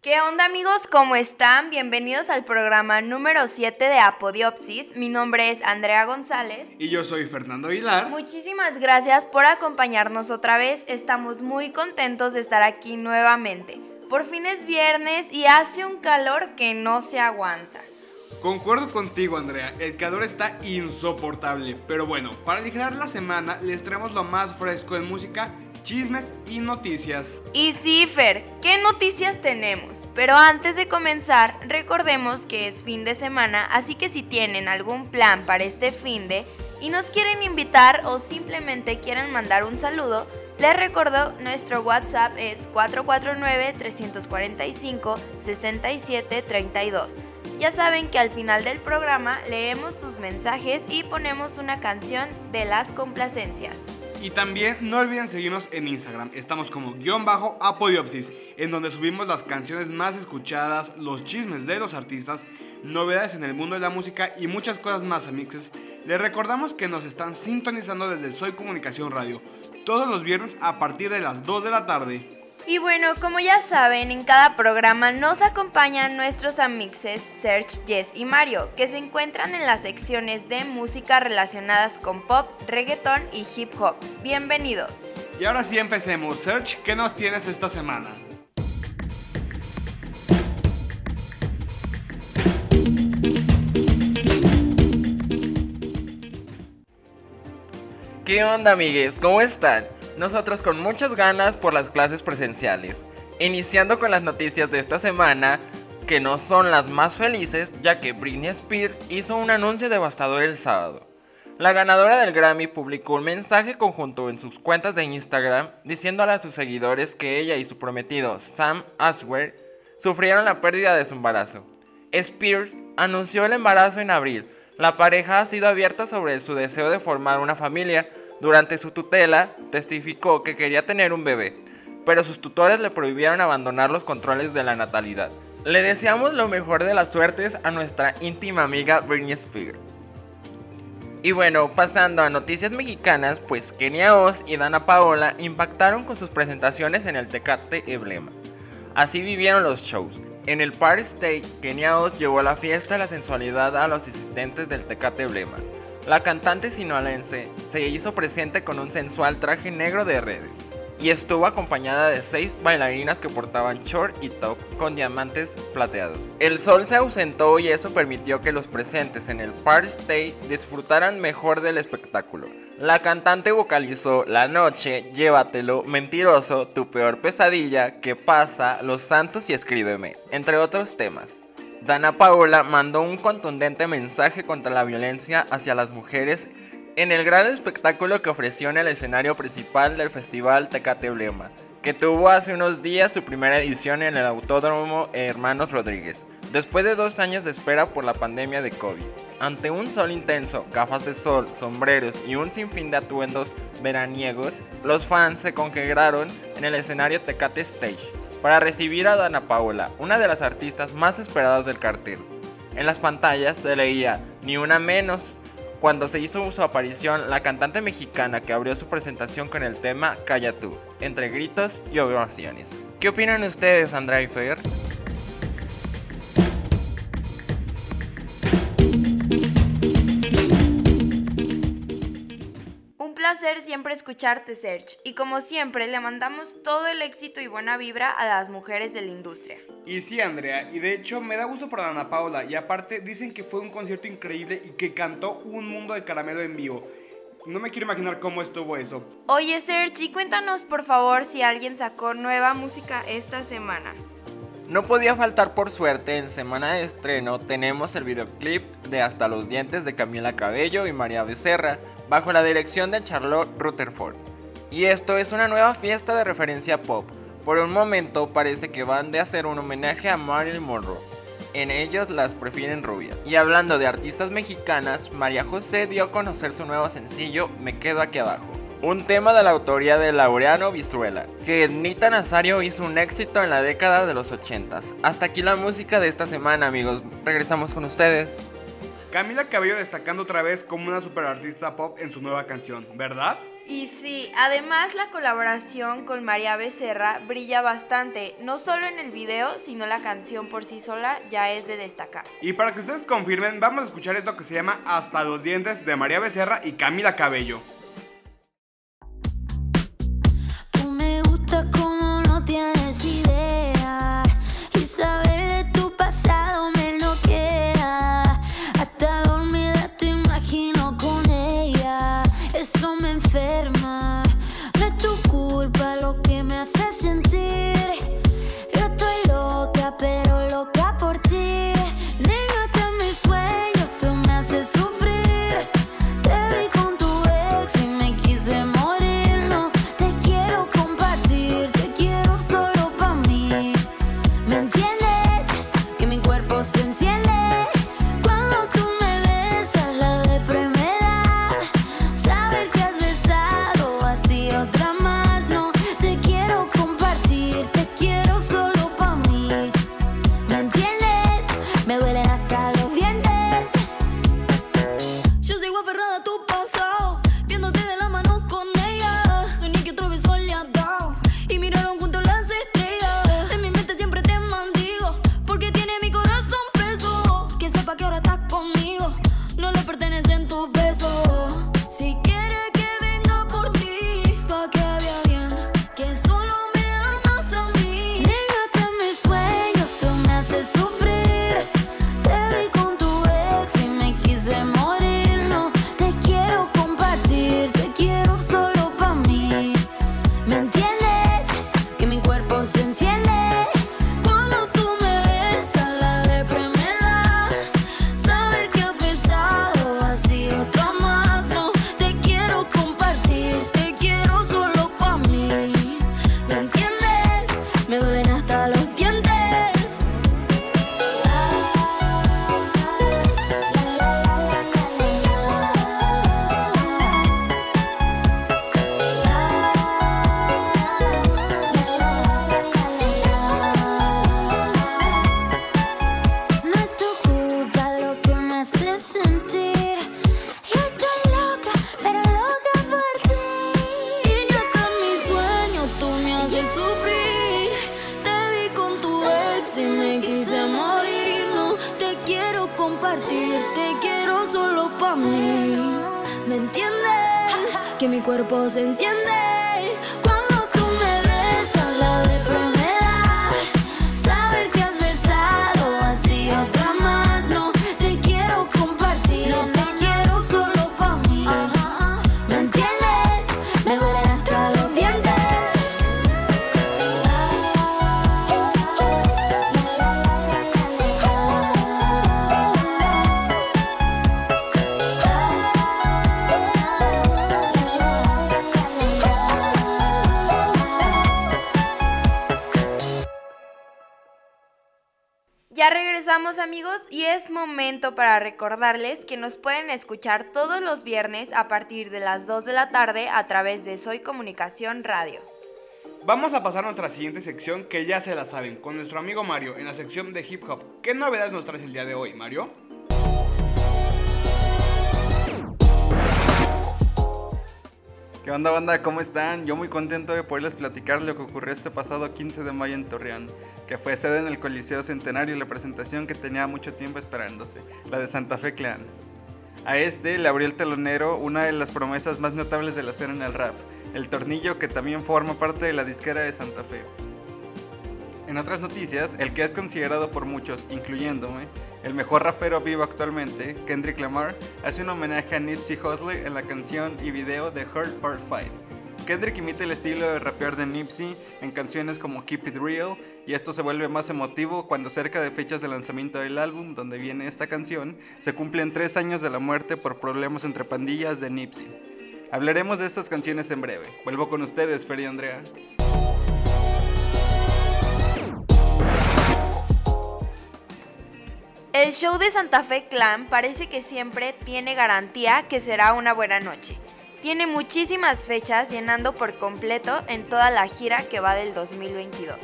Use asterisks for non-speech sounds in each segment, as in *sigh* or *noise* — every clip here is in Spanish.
¿Qué onda amigos? ¿Cómo están? Bienvenidos al programa número 7 de Apodiopsis. Mi nombre es Andrea González. Y yo soy Fernando Aguilar. Muchísimas gracias por acompañarnos otra vez. Estamos muy contentos de estar aquí nuevamente. Por fin es viernes y hace un calor que no se aguanta. Concuerdo contigo, Andrea, el calor está insoportable. Pero bueno, para aligerar la semana les traemos lo más fresco en música, chismes y noticias. Y sí, Fer, ¿qué noticias tenemos? Pero antes de comenzar, recordemos que es fin de semana, así que si tienen algún plan para este fin de y nos quieren invitar o simplemente quieren mandar un saludo, les recuerdo, nuestro WhatsApp es 449-345-6732. Ya saben que al final del programa leemos sus mensajes y ponemos una canción de las complacencias. Y también no olviden seguirnos en Instagram. Estamos como guion bajo apodiopsis, en donde subimos las canciones más escuchadas, los chismes de los artistas, novedades en el mundo de la música y muchas cosas más, amixes. Les recordamos que nos están sintonizando desde Soy Comunicación Radio, todos los viernes a partir de las 2 de la tarde. Y bueno, como ya saben, en cada programa nos acompañan nuestros amixes Serge, Jess y Mario, que se encuentran en las secciones de música relacionadas con pop, reggaeton y hip hop. Bienvenidos. Y ahora sí empecemos. Serge, ¿qué nos tienes esta semana? ¿Qué onda amigues? ¿Cómo están? nosotros con muchas ganas por las clases presenciales. Iniciando con las noticias de esta semana, que no son las más felices, ya que Britney Spears hizo un anuncio devastador el sábado. La ganadora del Grammy publicó un mensaje conjunto en sus cuentas de Instagram diciéndole a sus seguidores que ella y su prometido Sam Asghari sufrieron la pérdida de su embarazo. Spears anunció el embarazo en abril. La pareja ha sido abierta sobre su deseo de formar una familia, durante su tutela, testificó que quería tener un bebé, pero sus tutores le prohibieron abandonar los controles de la natalidad. Le deseamos lo mejor de las suertes a nuestra íntima amiga Britney Spears. Y bueno, pasando a noticias mexicanas, pues Kenia Oz y Dana Paola impactaron con sus presentaciones en el Tecate Emblema. Así vivieron los shows. En el Party Stage, Kenia Oz llevó la fiesta de la sensualidad a los asistentes del Tecate Emblema. La cantante sinoalense se hizo presente con un sensual traje negro de redes y estuvo acompañada de seis bailarinas que portaban short y top con diamantes plateados. El sol se ausentó y eso permitió que los presentes en el party stage disfrutaran mejor del espectáculo. La cantante vocalizó La noche, llévatelo, mentiroso, tu peor pesadilla, que pasa, Los santos y escríbeme, entre otros temas. Dana Paola mandó un contundente mensaje contra la violencia hacia las mujeres en el gran espectáculo que ofreció en el escenario principal del festival Tecate Blema, que tuvo hace unos días su primera edición en el Autódromo Hermanos Rodríguez, después de dos años de espera por la pandemia de COVID. Ante un sol intenso, gafas de sol, sombreros y un sinfín de atuendos veraniegos, los fans se congregaron en el escenario Tecate Stage para recibir a Dana Paola, una de las artistas más esperadas del cartel. En las pantallas se leía Ni una menos. Cuando se hizo su aparición, la cantante mexicana que abrió su presentación con el tema Calla tú, entre gritos y ovaciones. ¿Qué opinan ustedes, Andrea y Fer? Placer siempre escucharte, Serge. Y como siempre, le mandamos todo el éxito y buena vibra a las mujeres de la industria. Y sí, Andrea, y de hecho me da gusto por Ana Paula. Y aparte, dicen que fue un concierto increíble y que cantó un mundo de caramelo en vivo. No me quiero imaginar cómo estuvo eso. Oye, Serge, y cuéntanos por favor si alguien sacó nueva música esta semana. No podía faltar por suerte, en semana de estreno tenemos el videoclip de Hasta los Dientes de Camila Cabello y María Becerra, bajo la dirección de Charlotte Rutherford. Y esto es una nueva fiesta de referencia pop. Por un momento parece que van de hacer un homenaje a Marilyn Monroe. En ellos las prefieren rubias. Y hablando de artistas mexicanas, María José dio a conocer su nuevo sencillo Me quedo aquí abajo. Un tema de la autoría de Laureano Vistruela, que Nita Nazario hizo un éxito en la década de los 80. Hasta aquí la música de esta semana, amigos. Regresamos con ustedes. Camila Cabello destacando otra vez como una superartista pop en su nueva canción, ¿verdad? Y sí, además la colaboración con María Becerra brilla bastante, no solo en el video, sino la canción por sí sola ya es de destacar. Y para que ustedes confirmen, vamos a escuchar esto que se llama Hasta los dientes de María Becerra y Camila Cabello. Y sufrir. Te vi con tu ex y me quise morir. No te quiero compartir, te quiero solo para mí. ¿Me entiendes? Que mi cuerpo se enciende regresamos amigos y es momento para recordarles que nos pueden escuchar todos los viernes a partir de las 2 de la tarde a través de Soy Comunicación Radio. Vamos a pasar a nuestra siguiente sección que ya se la saben, con nuestro amigo Mario en la sección de hip hop. ¿Qué novedades nos traes el día de hoy, Mario? ¿Qué onda banda? ¿Cómo están? Yo muy contento de poderles platicar lo que ocurrió este pasado 15 de mayo en Torreón, que fue sede en el Coliseo Centenario la presentación que tenía mucho tiempo esperándose, la de Santa Fe Clan. A este le abrió el telonero una de las promesas más notables de la escena en el rap, el tornillo que también forma parte de la disquera de Santa Fe. En otras noticias, el que es considerado por muchos, incluyéndome, el mejor rapero vivo actualmente, Kendrick Lamar, hace un homenaje a Nipsey Hussle en la canción y video de Hurt Part 5. Kendrick imita el estilo de rapear de Nipsey en canciones como Keep It Real, y esto se vuelve más emotivo cuando cerca de fechas de lanzamiento del álbum, donde viene esta canción, se cumplen tres años de la muerte por problemas entre pandillas de Nipsey. Hablaremos de estas canciones en breve. Vuelvo con ustedes, Fer Andrea. El show de Santa Fe Clan parece que siempre tiene garantía que será una buena noche. Tiene muchísimas fechas llenando por completo en toda la gira que va del 2022.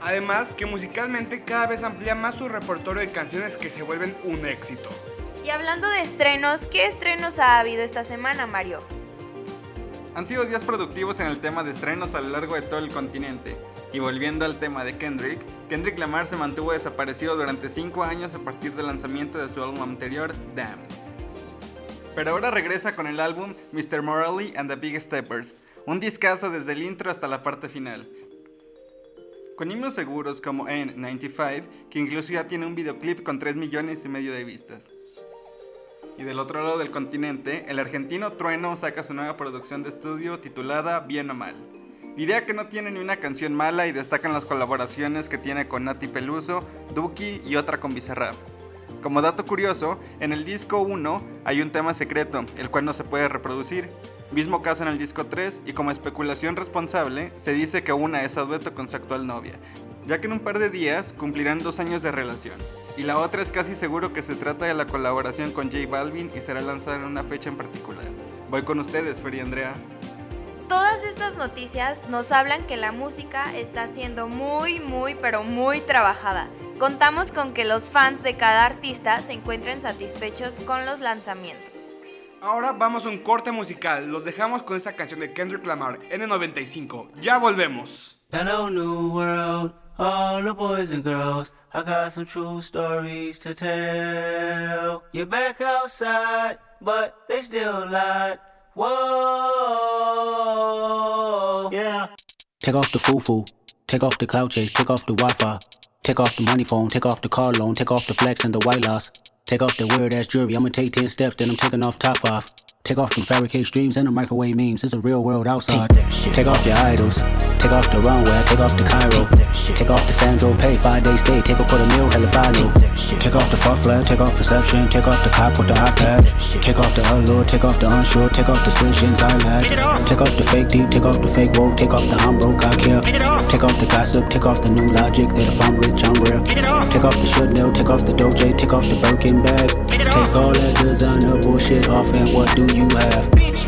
Además que musicalmente cada vez amplía más su repertorio de canciones que se vuelven un éxito. Y Y hablando de estrenos, ¿qué estrenos ha habido esta semana, Mario? Han sido días productivos en el tema de estrenos a lo largo de todo el continente. Y volviendo al tema de Kendrick, Kendrick Lamar se mantuvo desaparecido durante 5 años a partir del lanzamiento de su álbum anterior, Damn. Pero ahora regresa con el álbum Mr. Morally and the Big Steppers, un discazo desde el intro hasta la parte final. Con himnos seguros como N95, que incluso ya tiene un videoclip con 3 millones y medio de vistas. Y del otro lado del continente, el argentino Trueno saca su nueva producción de estudio titulada Bien o Mal. Diría que no tiene ni una canción mala y destacan las colaboraciones que tiene con Nati Peluso, Duki y otra con Bizarrap. Como dato curioso, en el disco 1 hay un tema secreto, el cual no se puede reproducir. Mismo caso en el disco 3 y como especulación responsable, se dice que una es a dueto con su actual novia, ya que en un par de días cumplirán dos años de relación. Y la otra es casi seguro que se trata de la colaboración con J Balvin y será lanzada en una fecha en particular. Voy con ustedes, Fer y Andrea. Todas estas noticias nos hablan que la música está siendo muy, muy, pero muy trabajada. Contamos con que los fans de cada artista se encuentren satisfechos con los lanzamientos. Ahora vamos a un corte musical. Los dejamos con esta canción de Kendrick Lamar, N95. Ya volvemos. Hello, New World, all the boys and girls. I got some true stories to tell. You're back outside, but they still lied. Whoa, yeah. Take off the foo-foo, take off the cloud chase, take off the Wi-Fi. Take off the money phone, take off the car loan, take off the flex and the white loss. Take off the weird ass jewelry, I'ma take 10 steps, then I'm taking off top off. Take off them fabricate streams and the microwave memes. It's a real world outside. Take off your idols. Take off the runway. Take off the Cairo. Take off the Sandro Pay. Five days stay. Take off for the meal. Hella final. Take off the fuck flag. Take off perception. Take off the cop with the iPad. Take off the allure. Take off the unsure. Take off decisions I lack. Take off the fake deep. Take off the fake woke. Take off the I'm broke. I care. Take off the gossip. Take off the new logic. That if I'm rich, I'm real. Take off the should know. Take off the doje. Take off the Birkin bag. Take all that designer bullshit off. And what do you have? Bitch,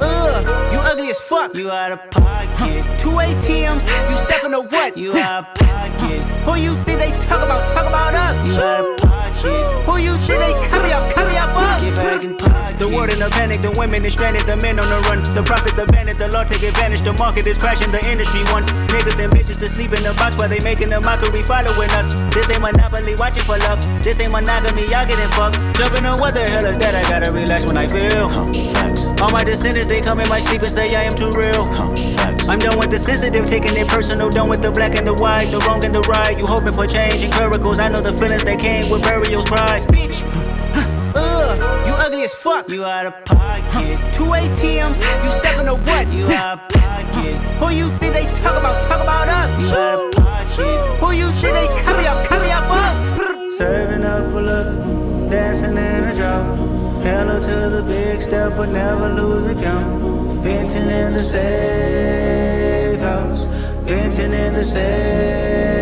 Ugh, you ugly as fuck. You out of pocket. Two ATMs, you stepping to what? You out of pocket. Who you think they talk about? Talk about us. You out of pocket. Who you think they carry up? Carry up us. Get back in pocket. The world in a panic, the women is stranded, the men on the run. The profits abandoned, the law take advantage. The market is crashing, the industry wants niggas and bitches to sleep in the box while they making a mockery following us. This ain't monopoly, watching for luck. This ain't monogamy, y'all getting fucked. Jumping on what the hell is that? I gotta relax when I feel. All my descendants, they come in my sleep and say I am too real. I'm done with the sensitive, taking it personal. Done with the black and the white, the wrong and the right. You hoping for change and miracles. I know the feelings that came with burial cries. Bitch, ugh, you ugly as fuck. You out of pocket. Two ATMs, you stepping to what? You out of pocket. Who you think they talk about? Talk about us. You out of pocket. Who you think they carry up? Carry up us. Serving up a look, dancing in a drop. Hello to the big step, but never lose a count. Venting in the safe house, venting in the safe.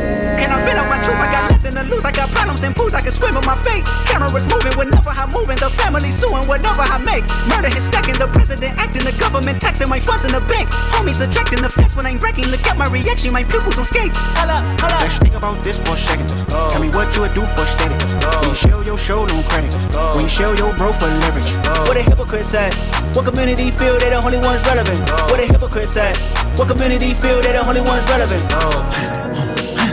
Can I vent on my truth? I got nothing to lose. I got problems and pools. I can swim with my fate. Cameras moving whenever I'm moving. The family suing whatever I make. Murder is stacking. The president acting. The government taxing my funds in the bank. Homies subtracting the fence when I'm breaking. Look at my reaction. My pupils on skates. Holla, holla. Let's think about this for a second. Oh. Tell me what you would do for status. Oh. When you show your show, no credit. Oh. When you show your bro for leverage. What a hypocrite said. What community feel they the only ones relevant? What a hypocrite said. What community feel they the only ones relevant? *clears throat*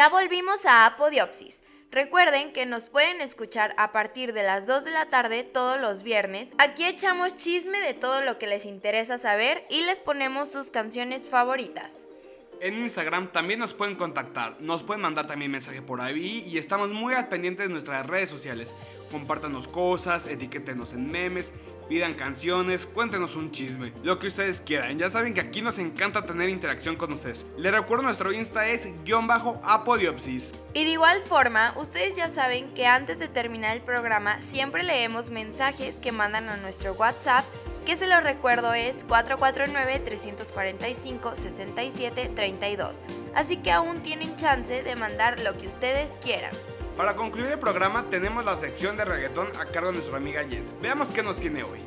Ya volvimos a Apodiopsis. Recuerden que nos pueden escuchar a partir de las 2 de la tarde todos los viernes. Aquí echamos chisme de todo lo que les interesa saber y les ponemos sus canciones favoritas. En Instagram también nos pueden contactar, nos pueden mandar también mensaje por ahí y estamos muy al pendiente de nuestras redes sociales. Compártanos cosas, etiquétenos en memes, pidan canciones, cuéntenos un chisme, lo que ustedes quieran. Ya saben que aquí nos encanta tener interacción con ustedes. Les recuerdo nuestro Insta es guion bajo apodiopsis. Y de igual forma, ustedes ya saben que antes de terminar el programa siempre leemos mensajes que mandan a nuestro WhatsApp que se lo recuerdo es 449-345-6732. Así que aún tienen chance de mandar lo que ustedes quieran. Para concluir el programa tenemos la sección de reggaetón a cargo de nuestra amiga Jess. Veamos qué nos tiene hoy.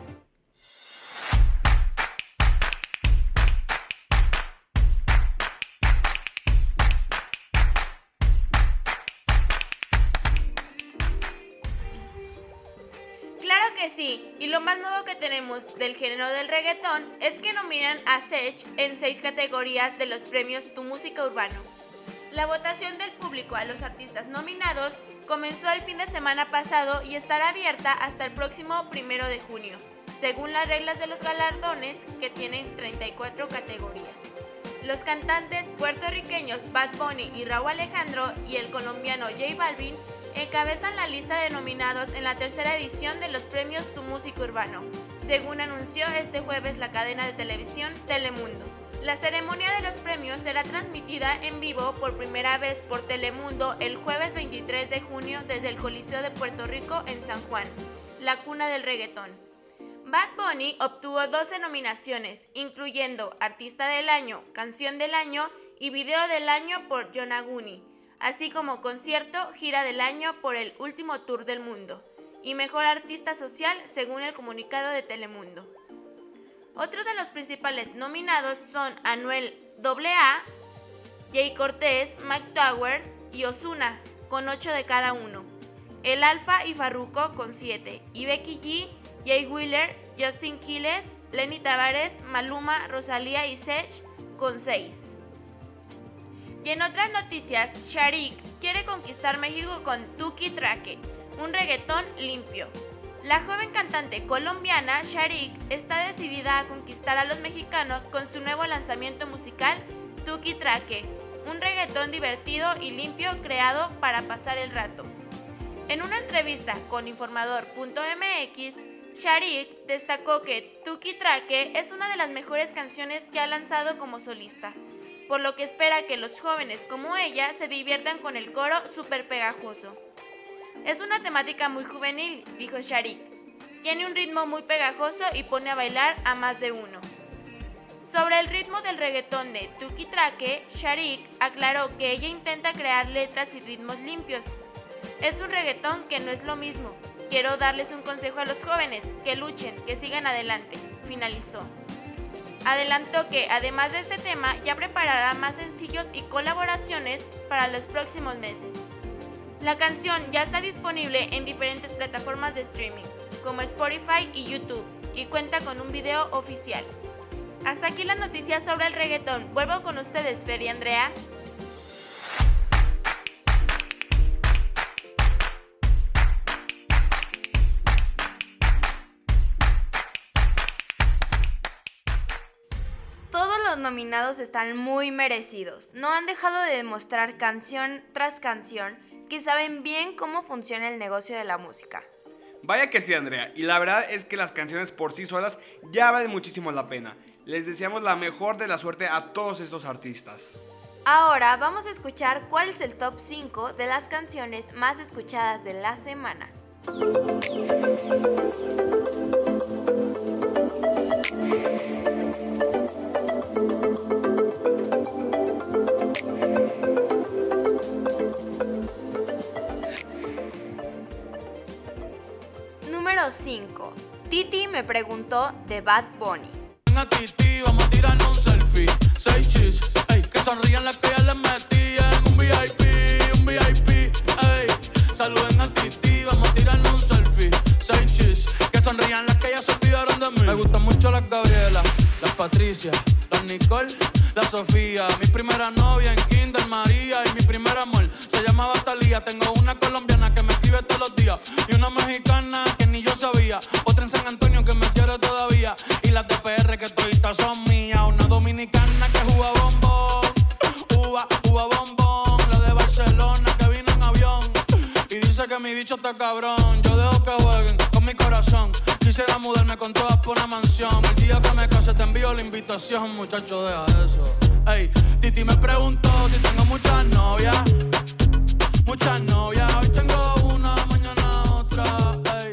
Claro que sí, y lo más nuevo que tenemos del género del reggaetón es que nominan a Sech en seis categorías de los premios Tu Música Urbano. La votación del público a los artistas nominados comenzó el fin de semana pasado y estará abierta hasta el próximo primero de junio, según las reglas de los galardones que tienen 34 categorías. Los cantantes puertorriqueños Bad Bunny y Raúl Alejandro y el colombiano J Balvin encabezan la lista de nominados en la tercera edición de los premios Tu Música Urbano, según anunció este jueves la cadena de televisión Telemundo. La ceremonia de los premios será transmitida en vivo por primera vez por Telemundo el jueves 23 de junio desde el Coliseo de Puerto Rico en San Juan, la cuna del reggaetón. Bad Bunny obtuvo 12 nominaciones, incluyendo Artista del Año, Canción del Año y Video del Año por Yonaguni, así como Concierto, Gira del Año por el Último Tour del Mundo y Mejor Artista Social según el comunicado de Telemundo. Otros de los principales nominados son Anuel AA, Jay Cortés, Mike Towers y Osuna, con 8 de cada uno. El Alfa y Farruko con 7. Y Becky G, Jay Wheeler, Justin Quiles, Lenny Tavares, Maluma, Rosalía y Sech con 6. Y en otras noticias, Sharik quiere conquistar México con Tuki Traque, un reggaetón limpio. La joven cantante colombiana Sharik está decidida a conquistar a los mexicanos con su nuevo lanzamiento musical Tuki Traque, un reggaetón divertido y limpio creado para pasar el rato. En una entrevista con informador.mx, Sharik destacó que Tuki Traque es una de las mejores canciones que ha lanzado como solista, por lo que espera que los jóvenes como ella se diviertan con el coro súper pegajoso. Es una temática muy juvenil, dijo Sharik. Tiene un ritmo muy pegajoso y pone a bailar a más de uno. Sobre el ritmo del reggaetón de Tuki Traque, Sharik aclaró que ella intenta crear letras y ritmos limpios. Es un reggaetón que no es lo mismo. Quiero darles un consejo a los jóvenes, que luchen, que sigan adelante, finalizó. Adelantó que, además de este tema, ya preparará más sencillos y colaboraciones para los próximos meses. La canción ya está disponible en diferentes plataformas de streaming, como Spotify y YouTube, y cuenta con un video oficial. Hasta aquí la noticia sobre el reggaetón. Vuelvo con ustedes, Fer y Andrea. Nominados están muy merecidos. No han dejado de demostrar canción tras canción que saben bien cómo funciona el negocio de la música. Vaya que sí, Andrea. Y la verdad es que las canciones por sí solas ya valen muchísimo la pena. Les deseamos la mejor de la suerte a todos estos artistas. Ahora vamos a escuchar cuál es el top 5 de las canciones más escuchadas de la semana. Número 5. Titi me preguntó de Bad Bunny. a Titi, vamos a tirarnos un selfie. Seis chis, ey, que sonrían las que ya les metían. Un VIP, un VIP, ey. Saluden a Titi, vamos a tirarnos un selfie. Seis chis, que sonrían las que ya se olvidaron de mí. Me gustan mucho las Gabriela, las Patricia, las Nicole, la Sofía. Mi primera novia en Kinder María y mi primer amor se llamaba Talía. Tengo una colombiana que me escribe todos los días y una mexicana que cabrón. Yo dejo que jueguen con mi corazón. Quisiera mudarme con todas por una mansión. El día que me case te envío la invitación, muchacho, deja eso. Ey, Titi me preguntó si tengo muchas novias. Muchas novias, hoy tengo una, mañana otra. Ey,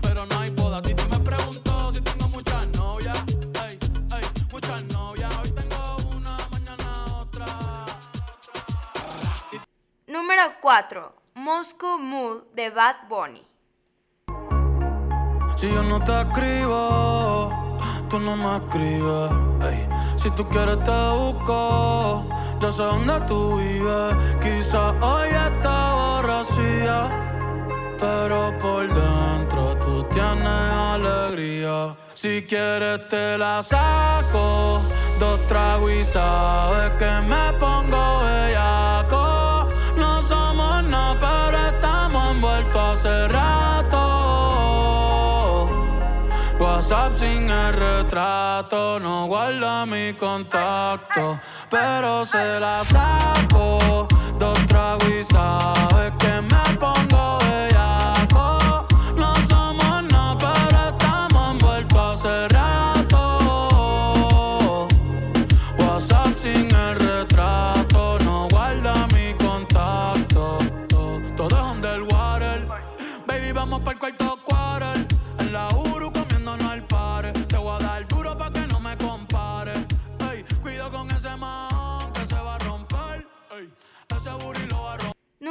pero no hay boda. Titi me preguntó si tengo muchas novias. Ey, muchas novias, hoy tengo una, mañana otra. Número 4. Moscow Mood de Bad Bunny. Si yo no te escribo, tú no me escribes. Ey, si tú quieres te busco, yo sé dónde tú vives. Quizás hoy está borracía, pero por dentro tú tienes alegría. Si quieres te la saco, dos tragos y sabes que me pongo el retrato, no guarda mi contacto, pero se la saco. Dos tragos y sabes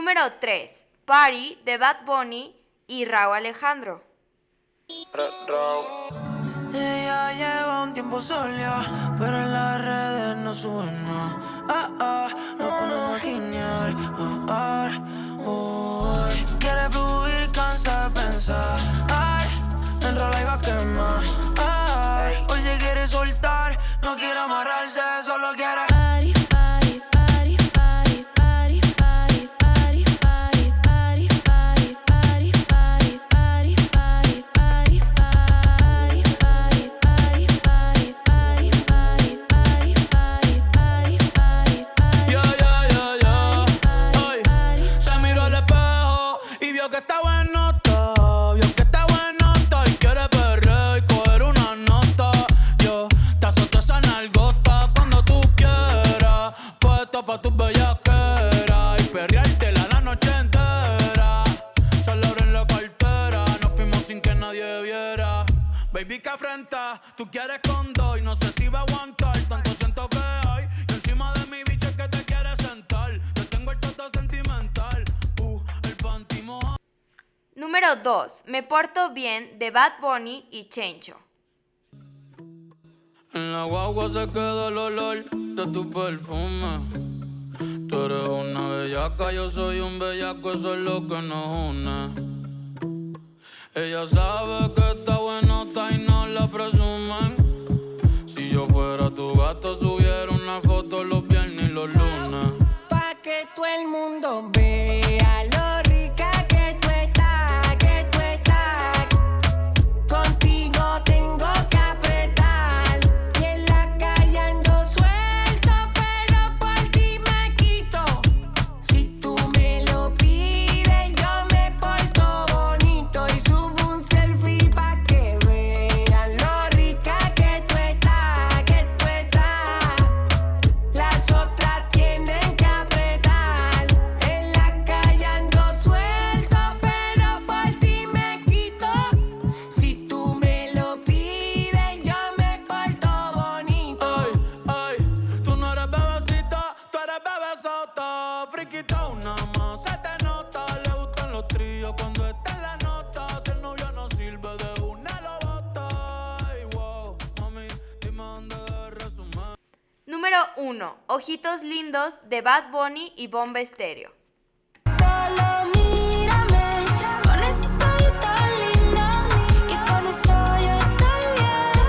Número 3. Party de Bad Bunny y Raúl Alejandro. Ella lleva un tiempo sola, pero en las redes no sube nada. Ah, ah, nos ponemos a guiñar. Ah, ah, uy. Quiere fluir, cansa de pensar. Ay, Número 2. Me porto bien de Bad Bunny y Chencho. En la guagua se queda el olor de tu perfume. Tú eres una bellaca, yo soy un bellaco, eso es lo que nos une. Ella sabe que está buenota y no la presumen. Si yo fuera tu gato, subiera una foto los viernes y los lunes. Pa' que todo el mundo Ojitos lindos de Bad Bunny y Bomba Estéreo. Solo mírame con ese ojito lindo, que con eso yo estoy bien.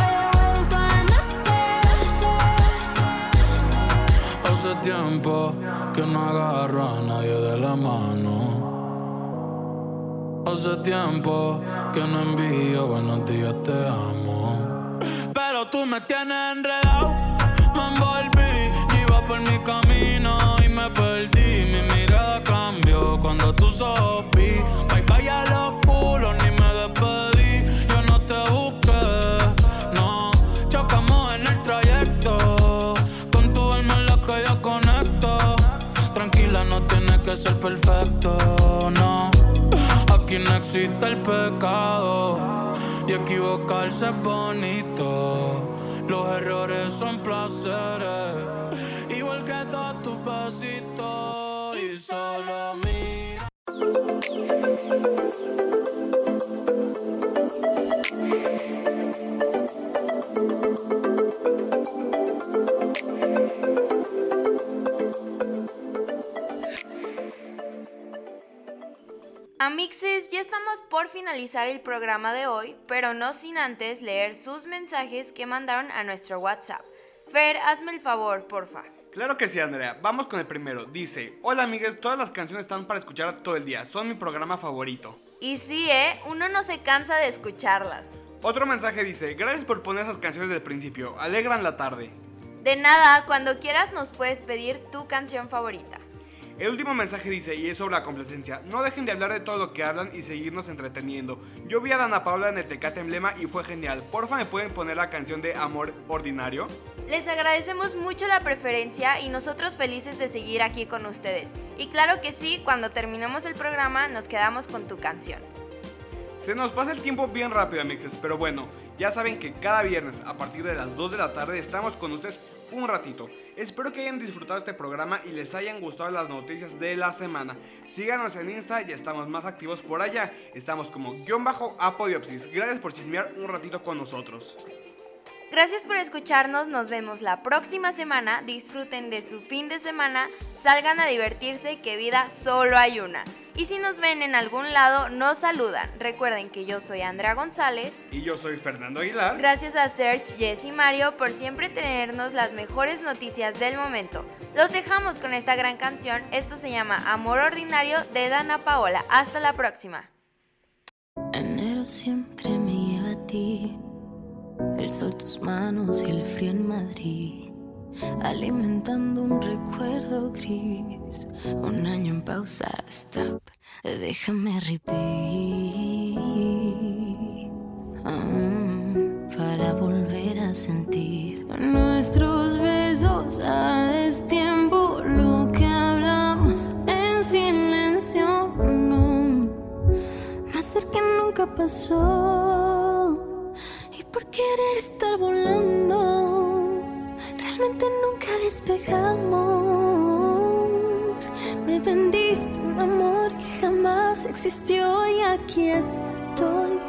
Hoy he vuelto a nacer. Hace tiempo que no agarro a nadie de la mano. Hace tiempo que no envío buenos días, te amo. Pero tú me tienes enredado, me envolví, iba por mi camino y me perdí. Mi mirada cambió cuando tú sopí. Bye bye a los culos, ni me despedí. Yo no te busqué, no. Chocamos en el trayecto. Con tu alma en la que conecto. Tranquila, no tienes que ser perfecto, no. Aquí no existe el pecado. Y equivocarse es bonito. Los errores son placeres, Amixes, ya estamos por finalizar el programa de hoy, pero no sin antes leer sus mensajes que mandaron a nuestro WhatsApp. Fer, hazme el favor, porfa. Claro que sí, Andrea. Vamos con el primero. Dice, hola amigues, todas las canciones están para escuchar todo el día. Son mi programa favorito. Y sí, ¿eh? Uno no se cansa de escucharlas. Otro mensaje dice, gracias por poner esas canciones del principio. Alegran la tarde. De nada, cuando quieras nos puedes pedir tu canción favorita. El último mensaje dice, y es sobre la complacencia, no dejen de hablar de todo lo que hablan y seguirnos entreteniendo. Yo vi a Dana Paula en el Tecate Emblema y fue genial. Porfa, ¿me pueden poner la canción de Amor Ordinario? Les agradecemos mucho la preferencia y nosotros felices de seguir aquí con ustedes. Y claro que sí, cuando terminemos el programa nos quedamos con tu canción. Se nos pasa el tiempo bien rápido, amixes, pero bueno, ya saben que cada viernes a partir de las 2 de la tarde estamos con ustedes un ratito. Espero que hayan disfrutado este programa y les hayan gustado las noticias de la semana. Síganos en Insta y estamos más activos por allá. Estamos como guion bajo apodiopsis. Gracias por chismear un ratito con nosotros. Gracias por escucharnos, nos vemos la próxima semana, disfruten de su fin de semana, salgan a divertirse, que vida solo hay una. Y si nos ven en algún lado, nos saludan. Recuerden que yo soy Andrea González. Y yo soy Fernando Aguilar. Gracias a Serge, Jess y Mario por siempre tenernos las mejores noticias del momento. Los dejamos con esta gran canción, esto se llama Amor Ordinario de Dana Paola. Hasta la próxima. Enero siempre me lleva a ti. El sol, tus manos y el frío en Madrid. Alimentando un recuerdo gris. Un año en pausa, stop. Déjame repeat. Ah, para volver a sentir nuestros besos a destiempo. Lo que hablamos en silencio. No, más cerca nunca pasó. Por querer estar volando, realmente nunca despegamos. Me vendiste un amor que jamás existió y aquí estoy,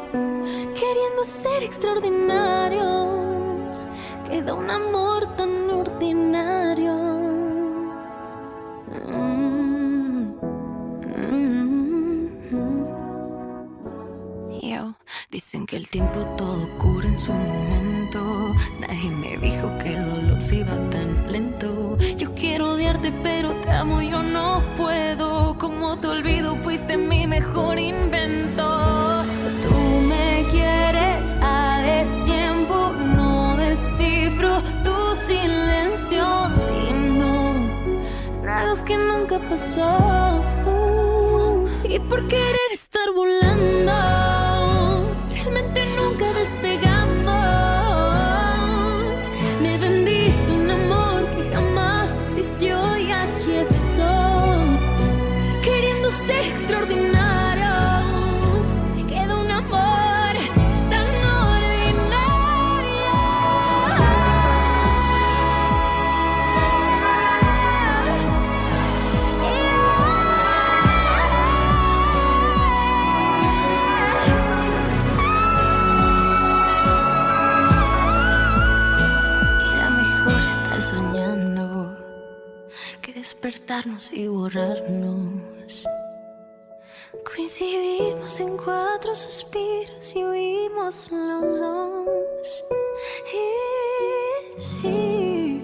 queriendo ser extraordinarios. Queda un amor tan ordinario. Dicen que el tiempo todo cura en su momento. Nadie me dijo que el dolor se iba tan lento. Yo quiero odiarte, pero te amo, yo no puedo. Como te olvido, fuiste mi mejor invento. Tú me quieres a destiempo, no descifro tu silencio. Si no, nada que nunca pasó. Y borrarnos. Coincidimos en cuatro suspiros y huimos los dos. Y sí,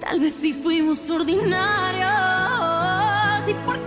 tal vez sí fuimos ordinarios. Y por